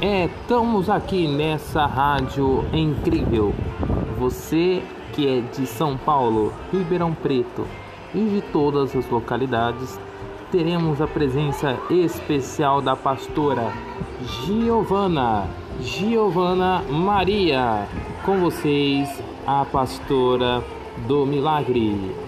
É, estamos aqui nessa rádio incrível. Você que é de São Paulo, Ribeirão Preto e de todas as localidades, teremos a presença especial da pastora Giovana, Giovana Maria. Com vocês, a pastora do milagre.